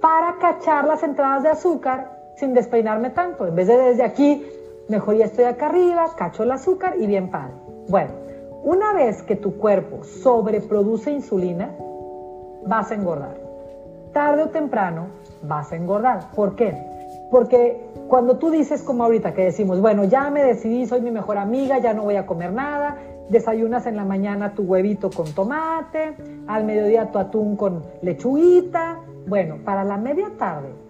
para cachar las entradas de azúcar sin despeinarme tanto. En vez de desde aquí, mejor ya estoy acá arriba, cacho el azúcar y bien padre. Bueno, una vez que tu cuerpo sobreproduce insulina, vas a engordar. Tarde o temprano vas a engordar. ¿Por qué? Porque cuando tú dices como ahorita que decimos, bueno, ya me decidí, soy mi mejor amiga, ya no voy a comer nada, desayunas en la mañana tu huevito con tomate, al mediodía tu atún con lechuguita, bueno, para la media tarde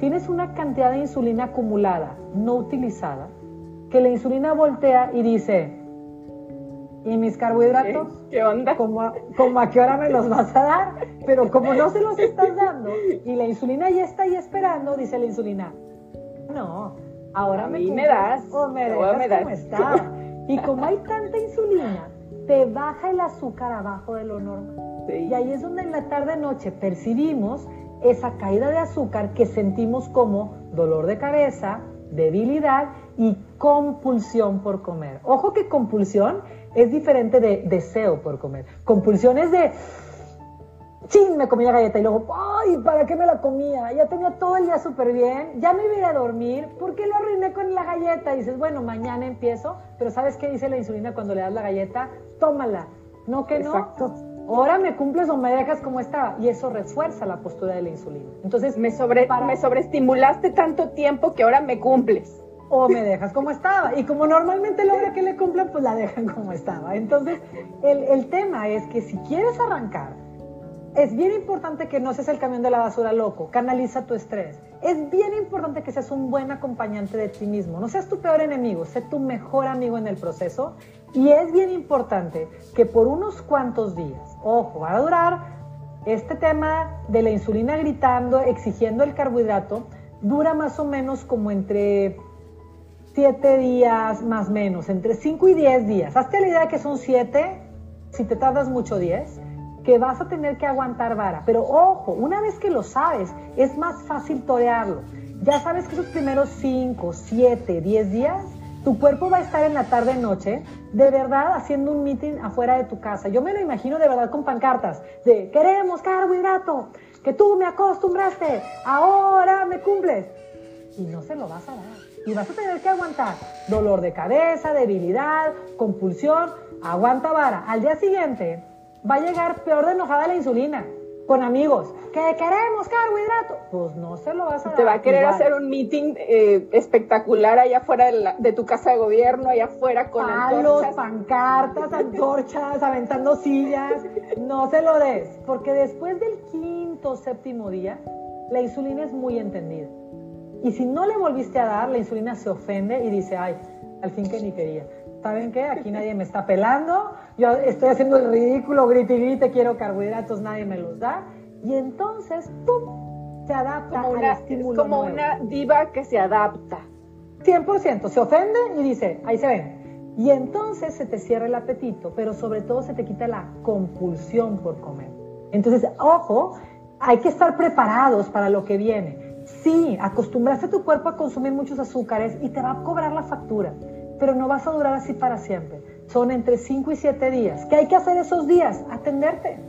tienes una cantidad de insulina acumulada, no utilizada, que la insulina voltea y dice, ¿y mis carbohidratos? ¿Qué, onda? ¿Cómo a, a qué hora me los vas a dar? Pero como no se los estás dando y la insulina ya está ahí esperando, dice la insulina, no, ahora me, me das o me dejas como está. Y como hay tanta insulina, te baja el azúcar abajo de lo normal. Y ahí es donde en la tarde-noche percibimos esa caída de azúcar que sentimos como dolor de cabeza, debilidad y compulsión por comer. Ojo que compulsión es diferente de deseo por comer. Compulsión es de, ¡chin! Me comí la galleta y luego, ¡ay! ¿Para qué me la comía? Ya tenía todo el día súper bien, ya me iba a dormir, ¿por qué lo arruiné con la galleta? Dices, bueno, mañana empiezo, pero ¿sabes qué dice la insulina cuando le das la galleta? Tómala. No que no. Ahora me cumples o me dejas como estaba. Y eso refuerza la postura de la insulina. Entonces, me, sobre, me sobreestimulaste tanto tiempo que ahora me cumples. O me dejas como estaba. Y como normalmente logra que le cumplan, pues la dejan como estaba. Entonces, el, el tema es que si quieres arrancar, es bien importante que no seas el camión de la basura loco, canaliza tu estrés. Es bien importante que seas un buen acompañante de ti mismo, no seas tu peor enemigo, sé tu mejor amigo en el proceso. Y es bien importante que por unos cuantos días, ojo, va a durar este tema de la insulina gritando, exigiendo el carbohidrato, dura más o menos como entre 7 días más menos, entre 5 y 10 días. Hazte la idea que son 7, si te tardas mucho 10 que vas a tener que aguantar vara. Pero ojo, una vez que lo sabes, es más fácil torearlo. Ya sabes que esos primeros 5, 7, 10 días, tu cuerpo va a estar en la tarde-noche, de verdad, haciendo un meeting afuera de tu casa. Yo me lo imagino de verdad con pancartas de queremos carbohidrato, que tú me acostumbraste, ahora me cumples. Y no se lo vas a dar. Y vas a tener que aguantar dolor de cabeza, debilidad, compulsión. Aguanta vara. Al día siguiente, va a llegar peor de enojada la insulina con amigos, que queremos carbohidrato, pues no se lo vas a dar. Te va a querer hacer un meeting eh, espectacular allá afuera de, tu casa de gobierno, allá afuera con Palos, pancartas, antorchas, aventando sillas. No se lo des, porque después del quinto o séptimo día, la insulina es muy entendida. Y si no le volviste a dar, la insulina se ofende y dice, ay, al fin que ni quería. ¿saben qué? Aquí nadie me está pelando, yo estoy haciendo el ridículo, grite y grite, quiero carbohidratos, nadie me los da. Y entonces, ¡pum! Se adapta como una, estímulo como una diva que se adapta. 100%, se ofende y dice, ahí se ven. Y entonces se te cierra el apetito, pero sobre todo se te quita la compulsión por comer. Entonces, ojo, hay que estar preparados para lo que viene. Sí, acostumbraste a tu cuerpo a consumir muchos azúcares y te va a cobrar la factura pero no vas a durar así para siempre. Son entre 5 y 7 días. ¿Qué hay que hacer esos días? Atenderte.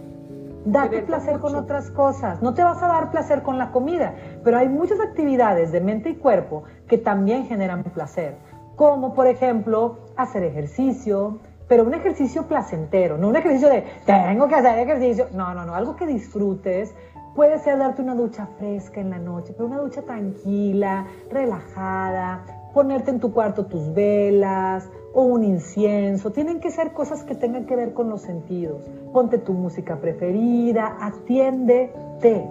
Date placer con otras cosas. No te vas a dar placer con la comida, pero hay muchas actividades de mente y cuerpo que también generan placer. Como por ejemplo hacer ejercicio, pero un ejercicio placentero, no un ejercicio de tengo que hacer ejercicio. No, no, no, algo que disfrutes. Puede ser darte una ducha fresca en la noche, pero una ducha tranquila, relajada, ponerte en tu cuarto tus velas o un incienso. Tienen que ser cosas que tengan que ver con los sentidos. Ponte tu música preferida, atiéndete.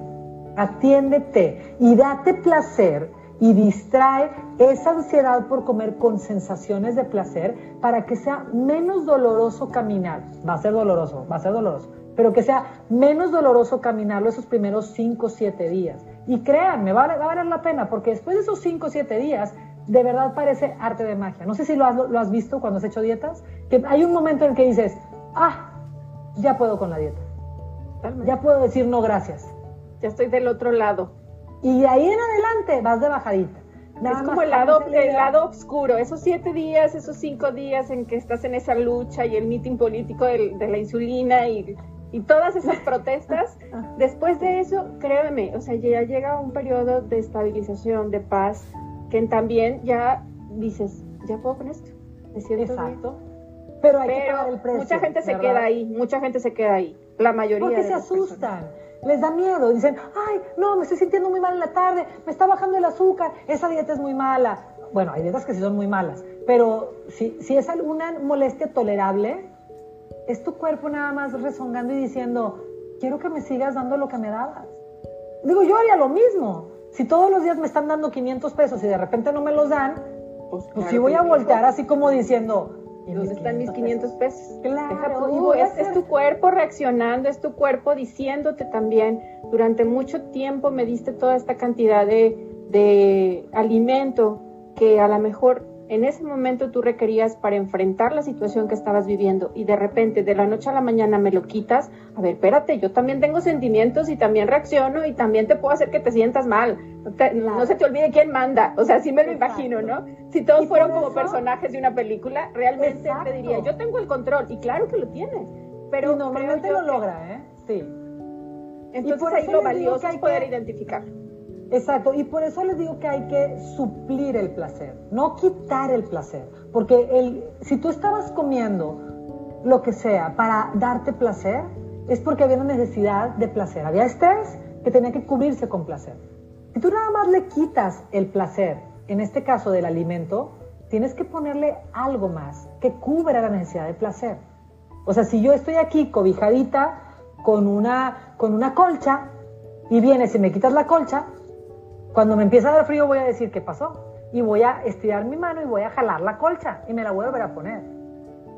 atiéndete y date placer y distrae esa ansiedad por comer con sensaciones de placer para que sea menos doloroso caminar. Va a ser doloroso, va a ser doloroso, pero que sea menos doloroso caminarlo esos primeros 5 o 7 días. Y créanme, va a, va a valer la pena, porque después de esos 5 o 7 días, de verdad parece arte de magia. No sé si lo has, lo has visto cuando has hecho dietas, que hay un momento en que dices, ah, ya puedo con la dieta. Ya puedo decir no gracias. Ya estoy del otro lado. Y de ahí en adelante vas de bajadita. es como el lado, el lado oscuro, esos siete días, esos cinco días en que estás en esa lucha y el mitin político de, la insulina y, y, todas esas [laughs] protestas, después de eso, créeme, o sea, ya llega un periodo de estabilización, de paz, que también ya dices, ya puedo con esto, me siento Exacto. Pero hay que pagar el precio. Mucha gente se queda ahí, mucha gente se queda ahí, la mayoría. Porque se asustan les da miedo, dicen, ay, no, me estoy sintiendo muy mal en la tarde, me está bajando el azúcar, esa dieta es muy mala. Bueno, hay dietas que sí son muy malas, pero si, si es alguna molestia tolerable, es tu cuerpo nada más rezongando y diciendo, quiero que me sigas dando lo que me dabas. Digo, yo haría lo mismo. Si todos los días me están dando 500 pesos y de repente no me los dan, pues, pues sí voy a voltear así como diciendo, ¿Dónde están mis 500 pesos? Claro. es, tu cuerpo reaccionando, es tu cuerpo diciéndote también, durante mucho tiempo me diste toda esta cantidad de, de alimento que a lo mejor en ese momento tú requerías para enfrentar la situación que estabas viviendo y de repente de la noche a la mañana me lo quitas, a ver, espérate, yo también tengo sentimientos y también reacciono y también te puedo hacer que te sientas mal. No, se te olvide quién manda, o sea, sí me lo imagino, ¿no? Si todos fueron como personajes de una película, realmente te diría, yo tengo el control y claro que lo tienes, pero normalmente lo logra, ¿eh? Sí. Entonces ahí lo valioso es poder identificar. Exacto, y por eso les digo que hay que suplir el placer, no quitar el placer, porque el, si tú estabas comiendo lo que sea para darte placer, es porque había una necesidad de placer, había estrés que tenía que cubrirse con placer. Si tú nada más le quitas el placer, en este caso del alimento, tienes que ponerle algo más que cubra la necesidad de placer. O sea, si yo estoy aquí cobijadita con una, con una colcha y vienes y me quitas la colcha, cuando me empieza a dar frío voy a decir qué pasó y voy a estirar mi mano y voy a jalar la colcha y me la voy a poner.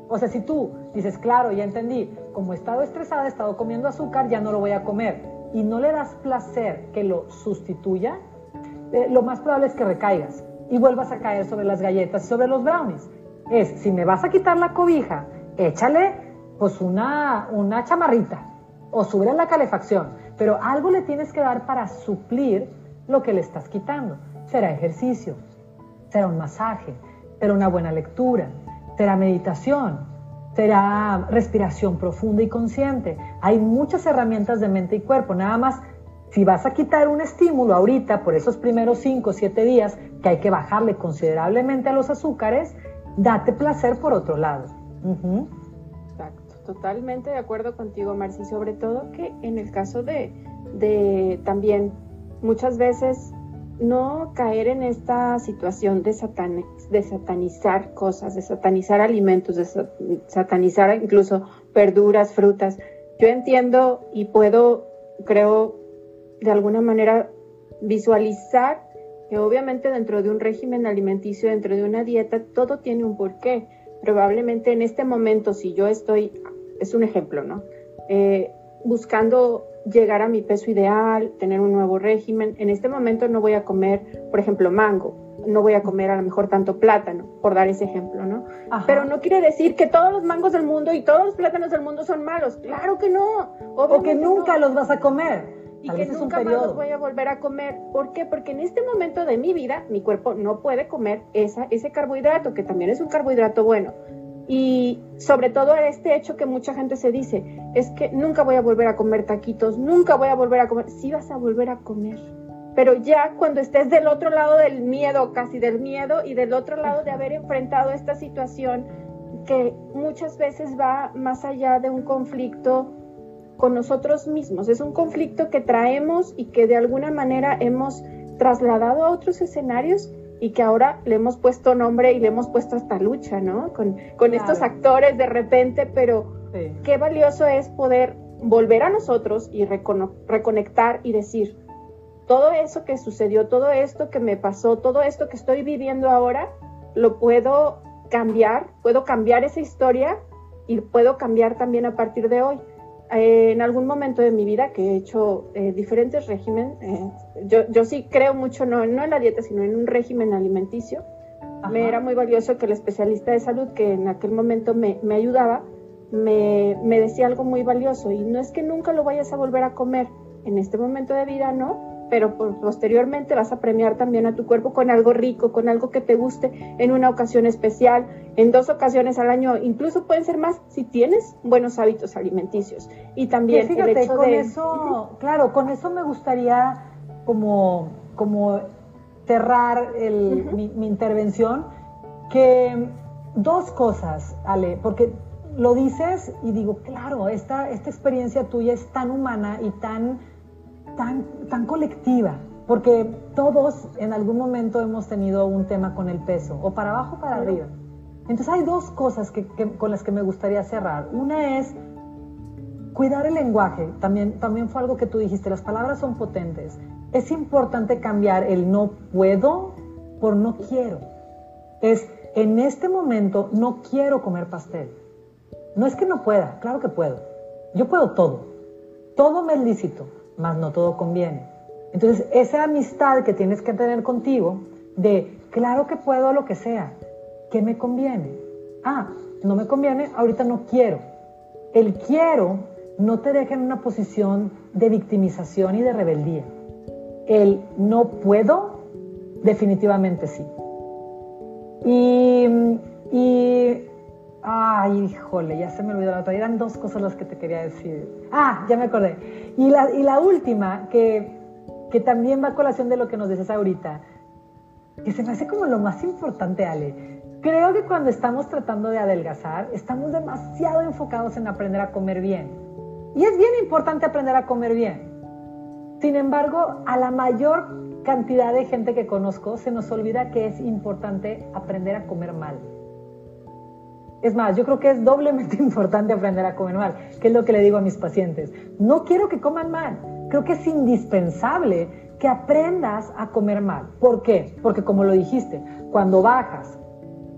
O sea, si tú dices, claro, ya entendí, como he estado estresada, he estado comiendo azúcar, ya no lo voy a comer y no le das placer que lo sustituya, eh, lo más probable es que recaigas y vuelvas a caer sobre las galletas y sobre los brownies. Es, si me vas a quitar la cobija, échale pues una, una chamarrita o sube la calefacción, pero algo le tienes que dar para suplir lo que le estás quitando. Será ejercicio, será un masaje, será una buena lectura, será meditación, será respiración profunda y consciente. Hay muchas herramientas de mente y cuerpo, nada más si vas a quitar un estímulo ahorita por esos primeros 5 o 7 días que hay que bajarle considerablemente a los azúcares, date placer por otro lado. Exacto, totalmente de acuerdo contigo, Marci, sobre todo que en el caso de, de también muchas veces no caer en esta situación de, de satanizar cosas, de satanizar alimentos, de satanizar incluso verduras, frutas. Yo entiendo y puedo, creo, de alguna manera visualizar que obviamente dentro de un régimen alimenticio, dentro de una dieta, todo tiene un porqué. Probablemente en este momento, si yo estoy, es un ejemplo, ¿no? Eh, buscando llegar a mi peso ideal, tener un nuevo régimen. En este momento no voy a comer, por ejemplo, mango, no voy a comer a lo mejor tanto plátano, por dar ese ejemplo, ¿no? Pero no quiere decir que todos los mangos del mundo y todos los plátanos del mundo son malos. Claro que no. o que nunca los vas a comer. Y que nunca más los voy a volver a comer. ¿Por qué? Porque en este momento de mi vida mi cuerpo no puede comer esa, ese carbohidrato, que también es un carbohidrato bueno. Y sobre todo este hecho que mucha gente se dice, es que nunca voy a volver a comer taquitos, nunca voy a volver a comer, sí vas a volver a comer, pero ya cuando estés del otro lado del miedo, casi del miedo, y del otro lado de haber enfrentado esta situación que muchas veces va más allá de un conflicto con nosotros mismos, es un conflicto que traemos y que de alguna manera hemos trasladado a otros escenarios y que ahora le hemos puesto nombre y le hemos puesto hasta lucha, ¿no? Con, estos actores de repente, pero qué valioso es poder volver a nosotros y reconectar y decir, todo eso que sucedió, todo esto que me pasó, todo esto que estoy viviendo ahora, lo puedo cambiar, puedo cambiar esa historia y puedo cambiar también a partir de hoy. Eh, en algún momento de mi vida que he hecho eh, diferentes regímenes, eh, yo, yo, sí creo mucho, no, no en la dieta, sino en un régimen alimenticio. Me era muy valioso que el especialista de salud que en aquel momento me, me ayudaba, me, me decía algo muy valioso. Y no es que nunca lo vayas a volver a comer, en este momento de vida no, pero posteriormente vas a premiar también a tu cuerpo con algo rico, con algo que te guste en una ocasión especial, en dos ocasiones al año, incluso pueden ser más si tienes buenos hábitos alimenticios. Y también fíjate, el hecho con eso, claro, con eso me gustaría como, como cerrar mi, mi intervención, que dos cosas, Ale, porque lo dices y digo, claro, esta, esta experiencia tuya es tan humana y tan tan, tan colectiva, porque todos en algún momento hemos tenido un tema con el peso, o para abajo o para arriba. Entonces hay dos cosas que, con las que me gustaría cerrar. Una es cuidar el lenguaje, también, también fue algo que tú dijiste, las palabras son potentes. Es importante cambiar el no puedo por no quiero. Es en este momento no quiero comer pastel. No es que no pueda, claro que puedo. Yo puedo todo. Todo me es lícito mas no todo conviene. Entonces, esa amistad que tienes que tener contigo de, claro que puedo lo que sea, ¿qué me conviene? Ah, no me conviene, ahorita no quiero. El quiero no te deja en una posición de victimización y de rebeldía. El no puedo, definitivamente sí. Y, y Ay, híjole, ya se me olvidó la otra. Eran dos cosas las que te quería decir. Ah, ya me acordé. Y la, y la última, que, que también va a colación de lo que nos dices ahorita, que se me hace como lo más importante, Ale. Creo que cuando estamos tratando de adelgazar, estamos demasiado enfocados en aprender a comer bien. Y es bien importante aprender a comer bien. Sin embargo, a la mayor cantidad de gente que conozco se nos olvida que es importante aprender a comer mal. Es más, yo creo que es doblemente [laughs] importante aprender a comer mal, que es lo que le digo a mis pacientes. No quiero que coman mal, creo que es indispensable que aprendas a comer mal. ¿Por qué? Porque como lo dijiste, cuando bajas,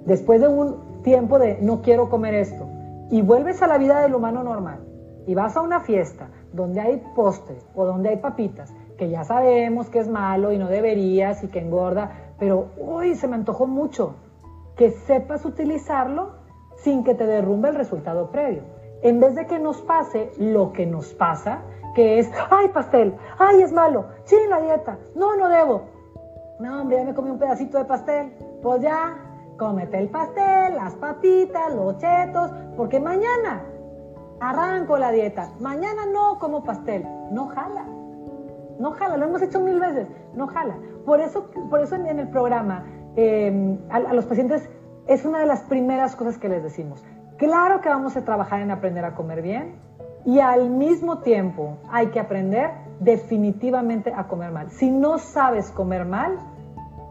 después de un tiempo de no quiero comer esto, y vuelves a la vida del humano normal, y vas a una fiesta donde hay postre o donde hay papitas, que ya sabemos que es malo y no deberías y que engorda, pero uy, se me antojó mucho, que sepas utilizarlo sin que te derrumbe el resultado previo. En vez de que nos pase lo que nos pasa, que es, ay, pastel, ay, es malo, sí, la dieta, no, no debo. No, hombre, ya me comí un pedacito de pastel. Pues ya, cómete el pastel, las papitas, los chetos, porque mañana arranco la dieta. Mañana no como pastel. No jala. No jala, lo hemos hecho mil veces. No jala. Por eso, por eso en, el programa eh, a, los pacientes es una de las primeras cosas que les decimos. Claro que vamos a trabajar en aprender a comer bien y al mismo tiempo hay que aprender definitivamente a comer mal. Si no sabes comer mal,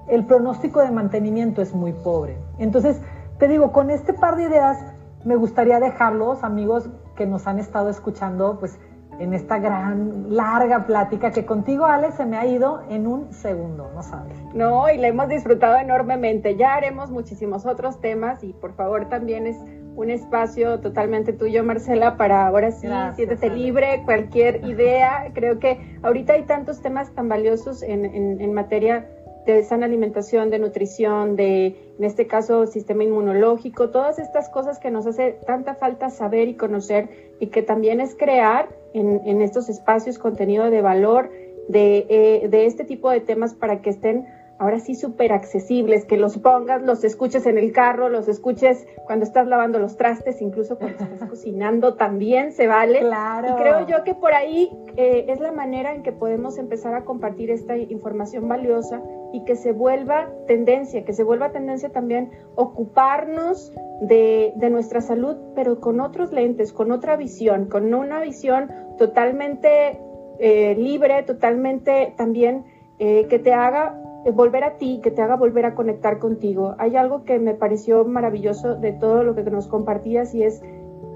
el pronóstico de mantenimiento es muy pobre. Entonces, te digo, con este par de ideas me gustaría dejarlos, amigos que nos han estado escuchando, pues en esta gran, larga plática que contigo, Alex, se me ha ido en un segundo, no sabes. No, y la hemos disfrutado enormemente. Ya haremos muchísimos otros temas y por favor también es un espacio totalmente tuyo, Marcela, para ahora sí, siéntete libre, cualquier idea. Creo que ahorita hay tantos temas tan valiosos en, en, en materia de sana alimentación, de nutrición, de, en este caso, sistema inmunológico, todas estas cosas que nos hace tanta falta saber y conocer y que también es crear en, en estos espacios contenido de valor de, eh, de este tipo de temas para que estén ahora sí súper accesibles, que los pongas, los escuches en el carro, los escuches cuando estás lavando los trastes, incluso cuando estás [laughs] cocinando también se vale. Claro. Y creo yo que por ahí eh, es la manera en que podemos empezar a compartir esta información valiosa y que se vuelva tendencia, que se vuelva tendencia también ocuparnos de, de nuestra salud, pero con otros lentes, con otra visión, con una visión totalmente eh, libre, totalmente también eh, que te haga volver a ti, que te haga volver a conectar contigo. Hay algo que me pareció maravilloso de todo lo que nos compartías y es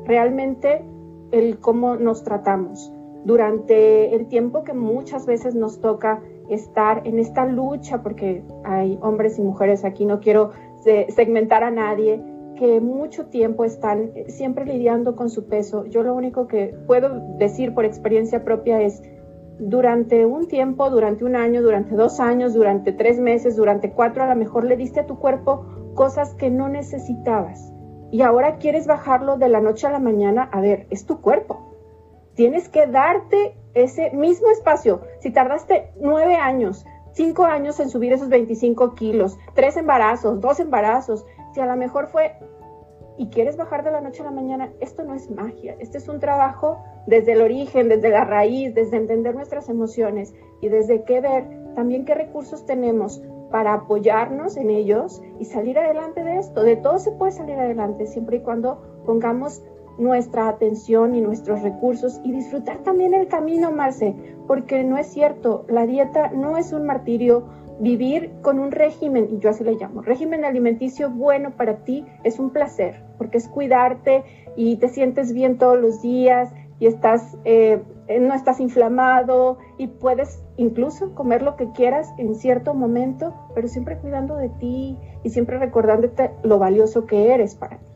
realmente el cómo nos tratamos. Durante el tiempo que muchas veces nos toca estar en esta lucha, porque hay hombres y mujeres aquí, no quiero segmentar a nadie, que mucho tiempo están siempre lidiando con su peso. Yo lo único que puedo decir por experiencia propia es, durante un tiempo, durante un año, durante dos años, durante tres meses, durante cuatro, a lo mejor le diste a tu cuerpo cosas que no necesitabas. Y ahora quieres bajarlo de la noche a la mañana. A ver, es tu cuerpo. Tienes que darte ese mismo espacio. Si tardaste nueve años, cinco años en subir esos 25 kilos, tres embarazos, dos embarazos, si a lo mejor fue y quieres bajar de la noche a la mañana, esto no es magia, este es un trabajo desde el origen, desde la raíz, desde entender nuestras emociones y desde qué ver también qué recursos tenemos para apoyarnos en ellos y salir adelante de esto. De todo se puede salir adelante siempre y cuando pongamos nuestra atención y nuestros recursos y disfrutar también el camino, Marce, porque no es cierto, la dieta no es un martirio, vivir con un régimen, y yo así le llamo, régimen alimenticio bueno para ti es un placer, porque es cuidarte y te sientes bien todos los días y estás, eh, no estás inflamado y puedes incluso comer lo que quieras en cierto momento, pero siempre cuidando de ti y siempre recordándote lo valioso que eres para ti.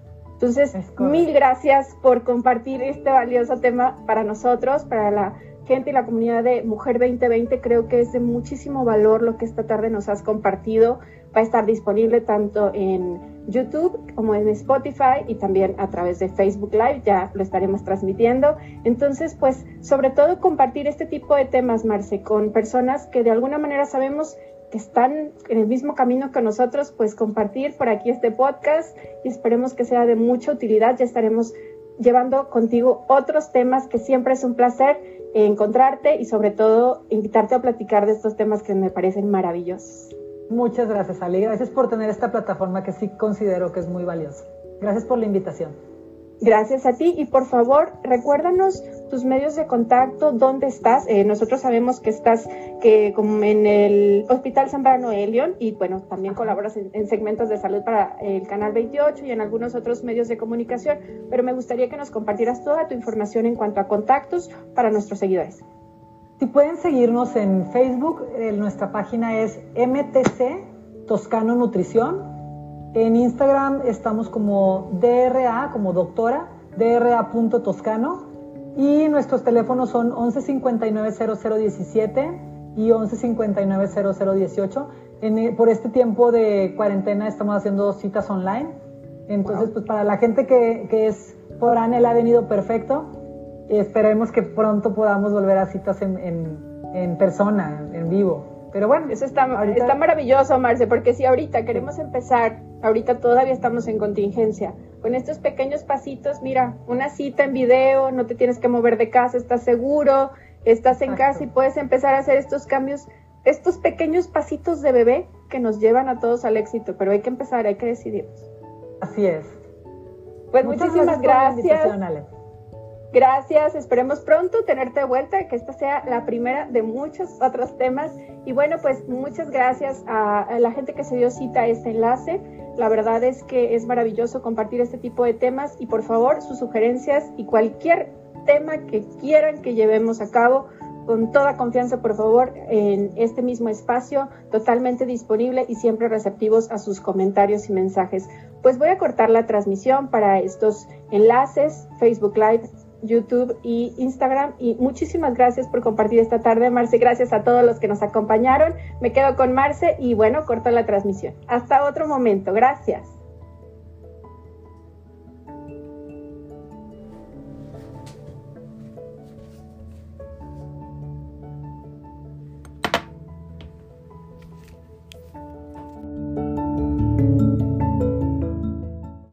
Entonces, mil gracias por compartir este valioso tema para nosotros, para la gente y la comunidad de Mujer 2020. Creo que es de muchísimo valor lo que esta tarde nos has compartido. Va a estar disponible tanto en YouTube como en Spotify y también a través de Facebook Live. Ya lo estaremos transmitiendo. Entonces, pues, sobre todo compartir este tipo de temas, Marce, con personas que de alguna manera sabemos que están en el mismo camino que nosotros, pues compartir por aquí este podcast y esperemos que sea de mucha utilidad. Ya estaremos llevando contigo otros temas que siempre es un placer encontrarte y sobre todo invitarte a platicar de estos temas que me parecen maravillosos. Muchas gracias, Ali. Gracias por tener esta plataforma que sí considero que es muy valiosa. Gracias por la invitación. Gracias a ti y por favor recuérdanos tus medios de contacto, dónde estás. Eh, nosotros sabemos que estás que como en el Hospital Zambrano Elion y bueno, también colaboras en, segmentos de salud para el Canal 28 y en algunos otros medios de comunicación, pero me gustaría que nos compartieras toda tu información en cuanto a contactos para nuestros seguidores. Si pueden seguirnos en Facebook, nuestra página es MTC Toscano Nutrición en Instagram estamos como DRA, como doctora, DRA.toscano. Y nuestros teléfonos son 1159-0017 y 1159-0018. E, por este tiempo de cuarentena estamos haciendo citas online. Entonces, pues para la gente que, es por ANEL ha venido perfecto. Esperemos que pronto podamos volver a citas en, en persona, en vivo. Pero bueno, eso está, está maravilloso, Marce, porque si ahorita queremos empezar, ahorita todavía estamos en contingencia, con estos pequeños pasitos, mira, una cita en video, no te tienes que mover de casa, estás seguro, estás en casa y puedes empezar a hacer estos cambios, estos pequeños pasitos de bebé que nos llevan a todos al éxito, pero hay que empezar, hay que decidirnos. Así es. Pues muchísimas gracias. Gracias, esperemos pronto tenerte de vuelta, que esta sea la primera de muchos otros temas. Y bueno, pues muchas gracias a, la gente que se dio cita a este enlace. La verdad es que es maravilloso compartir este tipo de temas y por favor sus sugerencias y cualquier tema que quieran que llevemos a cabo, con toda confianza, por favor, en este mismo espacio, totalmente disponible y siempre receptivos a sus comentarios y mensajes. Pues voy a cortar la transmisión para estos enlaces, Facebook Live, YouTube y Instagram. Y muchísimas gracias por compartir esta tarde, Marce. Gracias a todos los que nos acompañaron. Me quedo con Marce y bueno, corto la transmisión. Hasta otro momento. Gracias.